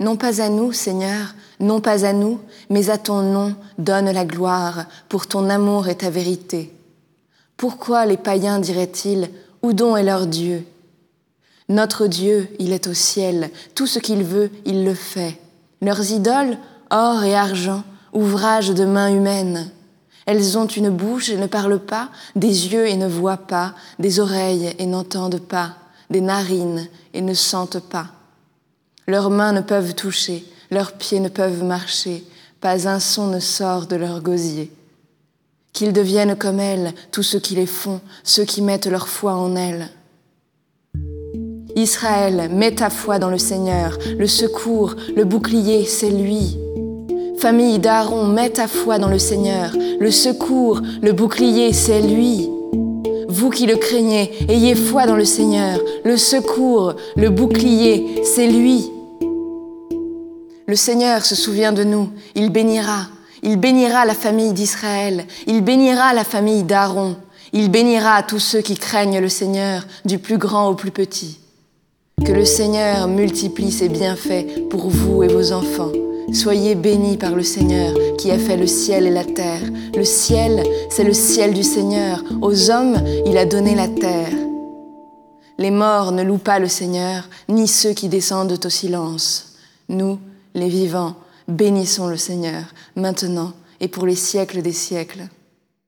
Non pas à nous, Seigneur, non pas à nous, mais à ton nom donne la gloire pour ton amour et ta vérité. Pourquoi les païens diraient-ils, où donc est leur Dieu? Notre Dieu, il est au ciel, tout ce qu'il veut, il le fait. Leurs idoles, or et argent, ouvrage de mains humaines. Elles ont une bouche et ne parlent pas, des yeux et ne voient pas, des oreilles et n'entendent pas, des narines et ne sentent pas. Leurs mains ne peuvent toucher, leurs pieds ne peuvent marcher, pas un son ne sort de leur gosier. Qu'ils deviennent comme elles, tous ceux qui les font, ceux qui mettent leur foi en elles. Israël, mets ta foi dans le Seigneur, le secours, le bouclier, c'est lui. Famille d'Aaron, mets ta foi dans le Seigneur, le secours, le bouclier, c'est lui. Vous qui le craignez, ayez foi dans le Seigneur, le secours, le bouclier, c'est lui. Le Seigneur se souvient de nous, il bénira, il bénira la famille d'Israël, il bénira la famille d'Aaron, il bénira tous ceux qui craignent le Seigneur, du plus grand au plus petit. Que le Seigneur multiplie ses bienfaits pour vous et vos enfants. Soyez bénis par le Seigneur qui a fait le ciel et la terre. Le ciel, c'est le ciel du Seigneur. Aux hommes, il a donné la terre. Les morts ne louent pas le Seigneur, ni ceux qui descendent au silence. Nous, les vivants, bénissons le Seigneur, maintenant et pour les siècles des siècles.